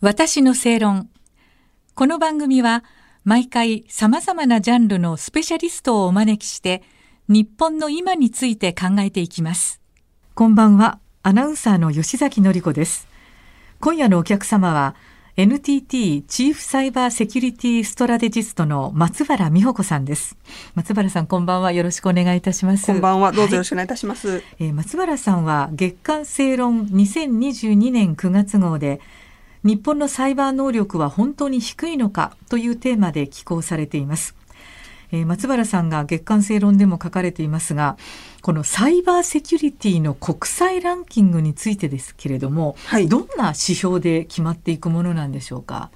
私の正論。この番組は毎回様々なジャンルのスペシャリストをお招きして日本の今について考えていきます。こんばんは。アナウンサーの吉崎のり子です。今夜のお客様は NTT チーフサイバーセキュリティストラテジストの松原美穂子さんです。松原さん、こんばんは。よろしくお願いいたします。こんばんは。どうぞよろしくお願いいたします。はい、えー、松原さんは月刊正論2022年9月号で日本のサイバー能力は本当に低いのか？というテーマで寄稿されています。えー、松原さんが月刊正論でも書かれていますがこのサイバーセキュリティの国際ランキングについてですけれども、はい、どんな指標で決まっていくものなんでしょうか？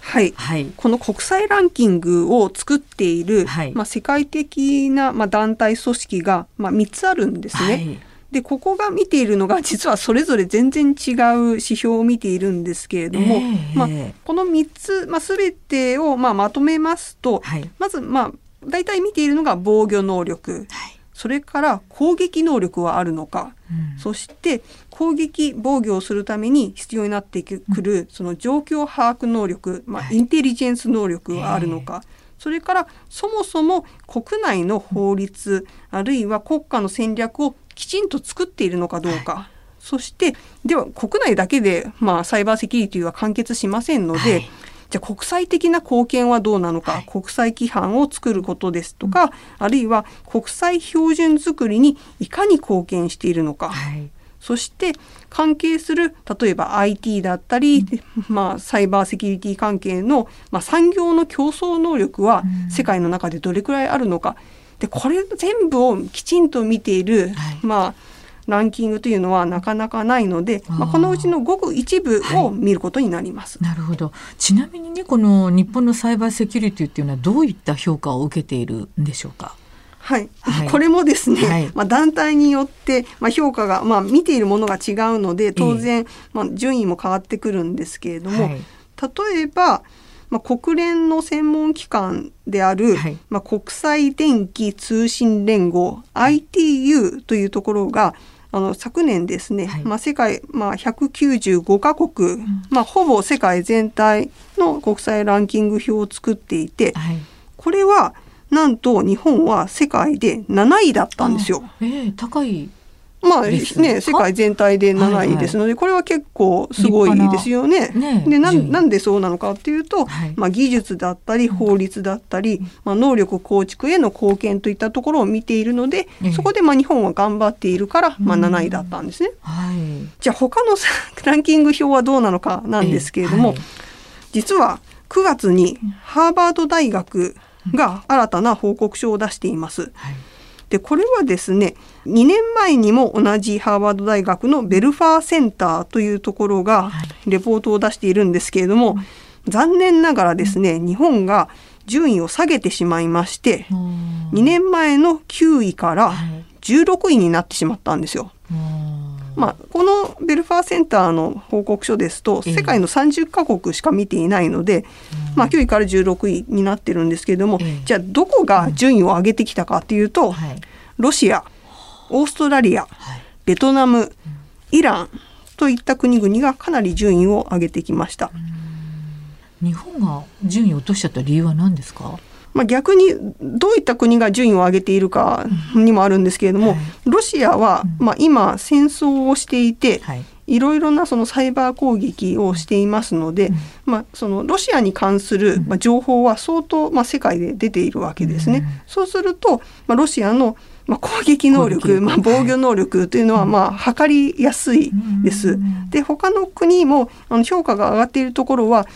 はい、はい、この国際ランキングを作っている、はい、まあ、世界的な、まあ、団体組織が、まあ、3つあるんですね。はいでここが見ているのが実はそれぞれ全然違う指標を見ているんですけれども、えー、まあ、この3つ、まあ、全てをまあまとめますと、はい、まずまあ大体見ているのが防御能力、はい、それから攻撃能力はあるのか、うん、そして攻撃防御をするために必要になってくる、うん、その状況把握能力、まあ、インテリジェンス能力はあるのか。それからそもそも国内の法律、あるいは国家の戦略をきちんと作っているのかどうか、はい、そしてでは国内だけで、まあ、サイバーセキュリティは完結しませんので、はい、じゃあ国際的な貢献はどうなのか、はい、国際規範を作ることですとか、うん、あるいは国際標準づくりにいかに貢献しているのか、そして関係する例えば IT だったり、うん、まあ、サイバーセキュリティ関係の、まあ、産業の競争能力は世界の中でどれくらいあるのか、うんでこれ全部をきちんと見ている、はい、まあランキングというのはなかなかないので、まあ、このうちのごく一部を見ることになります、はい、なるほど。ちなみにねこの日本のサイバーセキュリティっていうのはどういった評価を受けているんでしょうか？はい、はい、これもですね、はい、まあ、団体によって、まあ、評価が、まあ、見ているものが違うので当然、まあ、順位も変わってくるんですけれども、例えばまあ、国連の専門機関である、はい、まあ、国際電気通信連合 ITU というところがあの昨年ですね、はい、まあ、世界、まあ、195カ国、うん、まあ、ほぼ世界全体の国際ランキング表を作っていて、はい、これはなんと日本は世界で7位だったんですよ。えー、高いまあね、世界全体で7位ですので、はいはい、これは結構すごいですよね。ねでななんでそうなのかっていうと、はい、まあ、技術だったり法律だったり、うん、まあ、能力構築への貢献といったところを見ているので、そこでまあ日本は頑張っているから、まあ、7位だったんですね。うん、はい、じゃあ他のランキング表はどうなのかなんですけれども、実は9月にハーバード大学が新たな報告書を出しています。はいでこれはですね2年前にも同じハーバード大学のベルファーセンターというところがレポートを出しているんですけれども、はい、残念ながらですね日本が順位を下げてしまいまして2年前の9位から16位になってしまったんですよ。まあ、このベルファーセンターの報告書ですと世界の30カ国しか見ていないので、まあ、9位から16位になってるんですけれども、じゃあどこが順位を上げてきたかっていうと、ロシアオーストラリアベトナムイランといった国々がかなり順位を上げてきました。日本が順位を落としちゃった理由は何ですか？まあ、逆にどういった国が順位を上げているかにもあるんですけれども、はい、ロシアは、まあ、今戦争をしていて、はい。いろいろなそのサイバー攻撃をしていますので、うん、まあ、そのロシアに関する、まあ、情報は相当、まあ、世界で出ているわけですね。うん、そうすると、まあ、ロシアのまあ、攻撃能力、まあ、防御能力というのは、まあ、測りやすいです。で他の国もあの評価が上がっているところは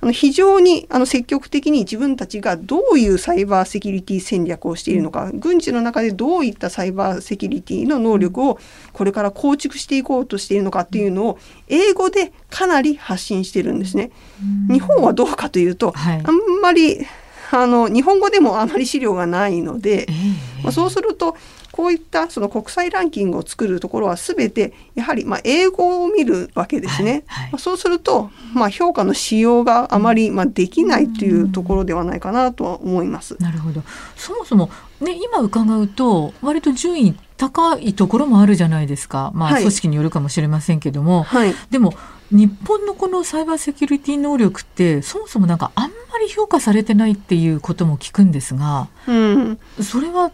あの非常にあの積極的に自分たちがどういうサイバーセキュリティ戦略をしているのか、軍事の中でどういったサイバーセキュリティの能力をこれから構築していこうとしているのかっていうのを英語でかなり発信してるんですね。日本はどうかというと、はい、あんまりあの日本語でもあまり資料がないので、まあ、そうするとこういったその国際ランキングを作るところは全てやはりまあ英語を見るわけですね。はいはい、まあ、そうするとまあ評価のしようがあまりまあできないというところではないかなとは思います。なるほど。そもそもね今伺うと割と順位高いところもあるじゃないですか。まあ、組織によるかもしれませんけども。はい、でも、日本のこのサイバーセキュリティ能力って、そもそもなんかあんまり評価されてないっていうことも聞くんですが、うん、それは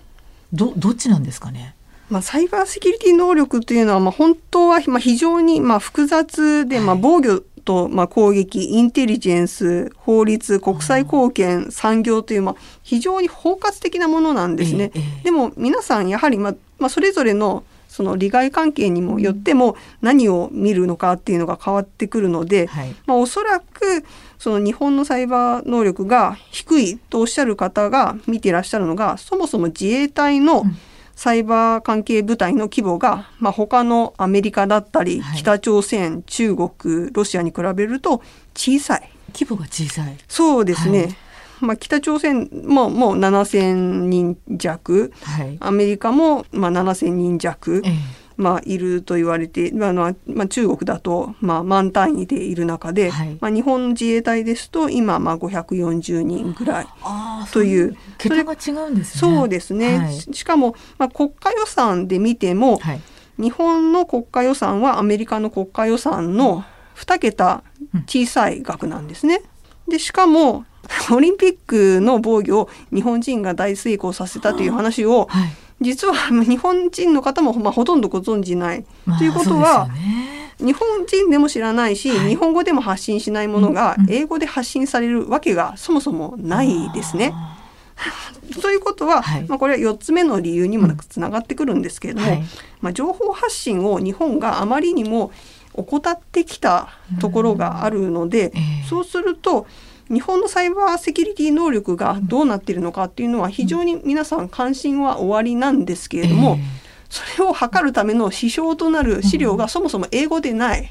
ど、どっちなんですかね？まあ、サイバーセキュリティ能力というのは、まあ、本当は、まあ、非常に、まあ、複雑で、まあ、防御と、まあ、攻撃、インテリジェンス、法律、国際貢献、産業という、まあ、非常に包括的なものなんですね。でも皆さんやはり、まあまあ、それぞれのその利害関係にもよっても何を見るのかっていうのが変わってくるので、はい、まあ、おそらくその日本のサイバー能力が低いとおっしゃる方が見ていらっしゃるのがそもそも自衛隊の、うんサイバー関係部隊の規模が、まあ、他のアメリカだったり、北朝鮮、中国、ロシアに比べると小さい。規模が小さい。そうですね。はい、まあ、北朝鮮ももう7000人弱、はい、アメリカもまあ7000人弱。ええまあ、いると言われて、まあまあ、中国だと、まあ、万単位でいる中で、はい、まあ、日本自衛隊ですと今、まあ、540人ぐらいという。桁が違うんですね。そうですね。はい、しかも、まあ、国家予算で見ても、はい、日本の国家予算はアメリカの国家予算の2桁小さい額なんですね。でしかも オリンピックの防御を日本人が大成功させたという話を、はい。実は日本人の方も、まあ、ほとんどご存じない。まあ、ということは、ね、日本人でも知らないし、はい、日本語でも発信しないものが英語で発信されるわけがそもそもないですね。ということは、はい、まあ、これは4つ目の理由にもつながってくるんですけれども、はい、まあ、情報発信を日本があまりにも怠ってきたところがあるので、えー、そうすると日本のサイバーセキュリティ能力がどうなっているのかっていうのは非常に皆さん関心はおありなんですけれども、それを測るための指標となる資料がそもそも英語でない。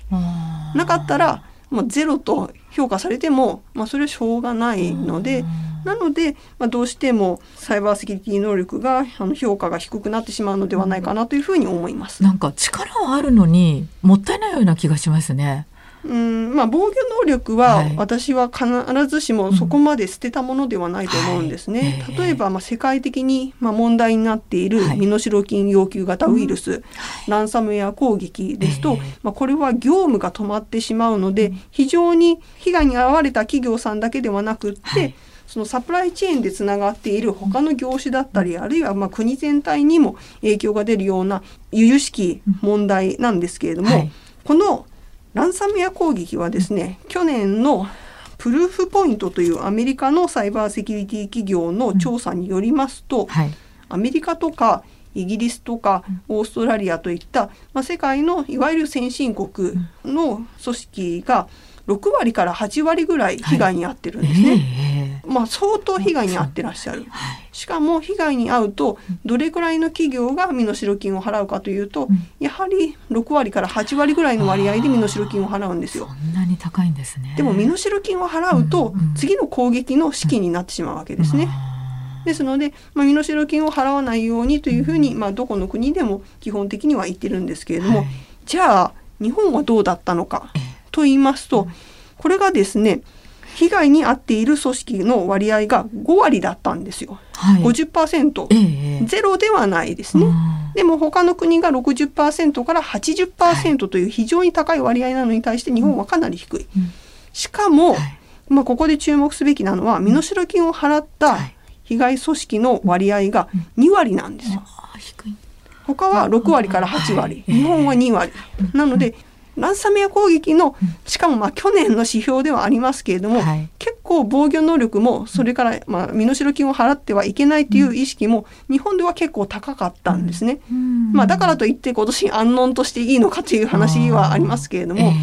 なかったら、まあ、ゼロと評価されても、まあ、それはしょうがないので、なので、まあ、どうしてもサイバーセキュリティ能力があの評価が低くなってしまうのではないかなというふうに思います。なんか力はあるのにもったいないような気がしますね。うんまあ、防御能力は私は必ずしもそこまで捨てたものではないと思うんですね。例えば、まあ、世界的にまあ問題になっている身代金要求型ウイルス、ランサムウェア攻撃ですと、まあ、これは業務が止まってしまうので非常に被害に遭われた企業さんだけではなくって、そのサプライチェーンでつながっている他の業種だったり、あるいはまあ国全体にも影響が出るような由々しき問題なんですけれども、このランサムウェア攻撃はですね、去年のプルーフポイントというアメリカのサイバーセキュリティ企業の調査によりますと、うんはい、アメリカとかイギリスとかオーストラリアといった、まあ、世界のいわゆる先進国の組織が6割から8割ぐらい被害に遭ってるんですね。はい。えー、まあ、相当被害に遭ってらっしゃる。しかも被害に遭うとどれくらいの企業が身代金を払うかというと、やはり6割から8割ぐらいの割合で身代金を払うんですよ。そんなに高いんですね。でも身代金を払うと、次の攻撃の資金になってしまうわけですね。ですので、まあ、身代金を払わないようにというふうに、まあ、どこの国でも基本的には言ってるんですけれども、はい、じゃあ日本はどうだったのか。えーと言いますと、これがですね、被害に遭っている組織の割合が5割だったんですよ。はい、50%、えー、ゼロではないですね。でも他の国が60%から80%という非常に高い割合なのに対して日本はかなり低い。しかも、まあ、ここで注目すべきなのは身代金を払った被害組織の割合が2割なんですよ。他は6割から8割、日本は2割。なのでランサムウェア攻撃の、しかもまあ去年の指標ではありますけれども、はい、結構防御能力も、それからまあ身代金を払ってはいけないという意識も、日本では結構高かったんですね。まあ、だからといって今年安穏としていいのかという話はありますけれども、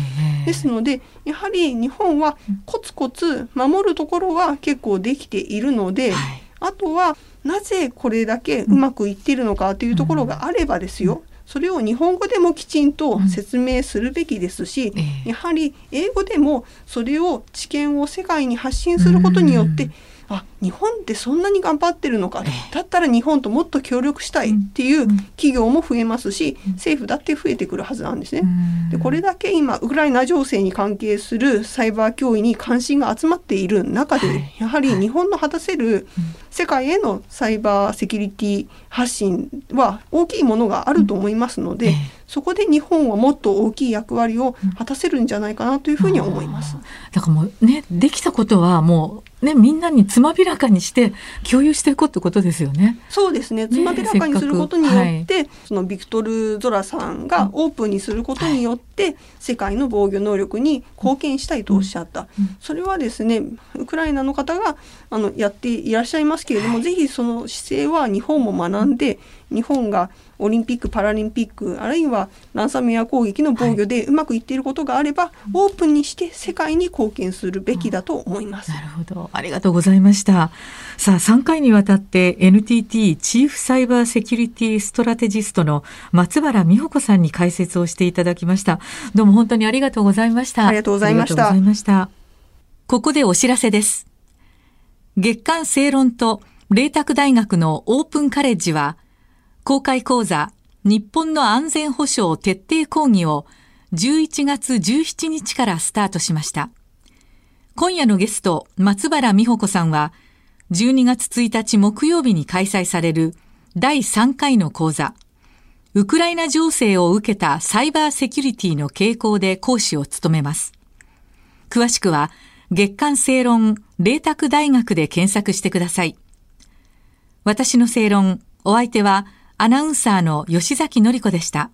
ですので、やはり日本はコツコツ守るところは結構できているので、あとはなぜこれだけうまくいっているのかというところがあればですよ、それを日本語でもきちんと説明するべきですし、うんやはり英語でもそれを知見を世界に発信することによって、あ日本ってそんなに頑張ってるのか、だったら日本ともっと協力したいっていう企業も増えますし、政府だって増えてくるはずなんですね。でこれだけ今ウクライナ情勢に関係するサイバー脅威に関心が集まっている中で、やはり日本の果たせる世界へのサイバーセキュリティ発信は大きいものがあると思いますので、そこで日本はもっと大きい役割を果たせるんじゃないかなというふうに思います。だからもうねできたことはもうね、みんなにつまびらかにして共有していこうってことですよね。そうですね。つまびらかにすることによって、ねはい、そのビクトル・ゾラさんがオープンにすることによって、うんはい、世界の防御能力に貢献したいとおっしゃった。うん、それはですね、ウクライナの方があのやっていらっしゃいますけれども、はい、ぜひその姿勢は日本も学んで、日本がオリンピック・パラリンピックあるいはランサムウェア攻撃の防御でうまくいっていることがあれば、はい、オープンにして世界に貢献するべきだと思います。なるほどありがとうございました。さあ3回にわたって NTT チーフサイバーセキュリティストラテジストの松原美穂子さんに解説をしていただきました。どうも本当にありがとうございました。ありがとうございました。ここでお知らせです。月刊正論と麗澤大学のオープンカレッジは公開講座日本の安全保障徹底講義を11月17日からスタートしました。今夜のゲスト、松原美穂子さんは、12月1日木曜日に開催される第3回の講座、ウクライナ情勢を受けたサイバーセキュリティの傾向で講師を務めます。詳しくは、月刊正論、麗澤大学で検索してください。私の正論、お相手は、アナウンサーの吉崎のり子でした。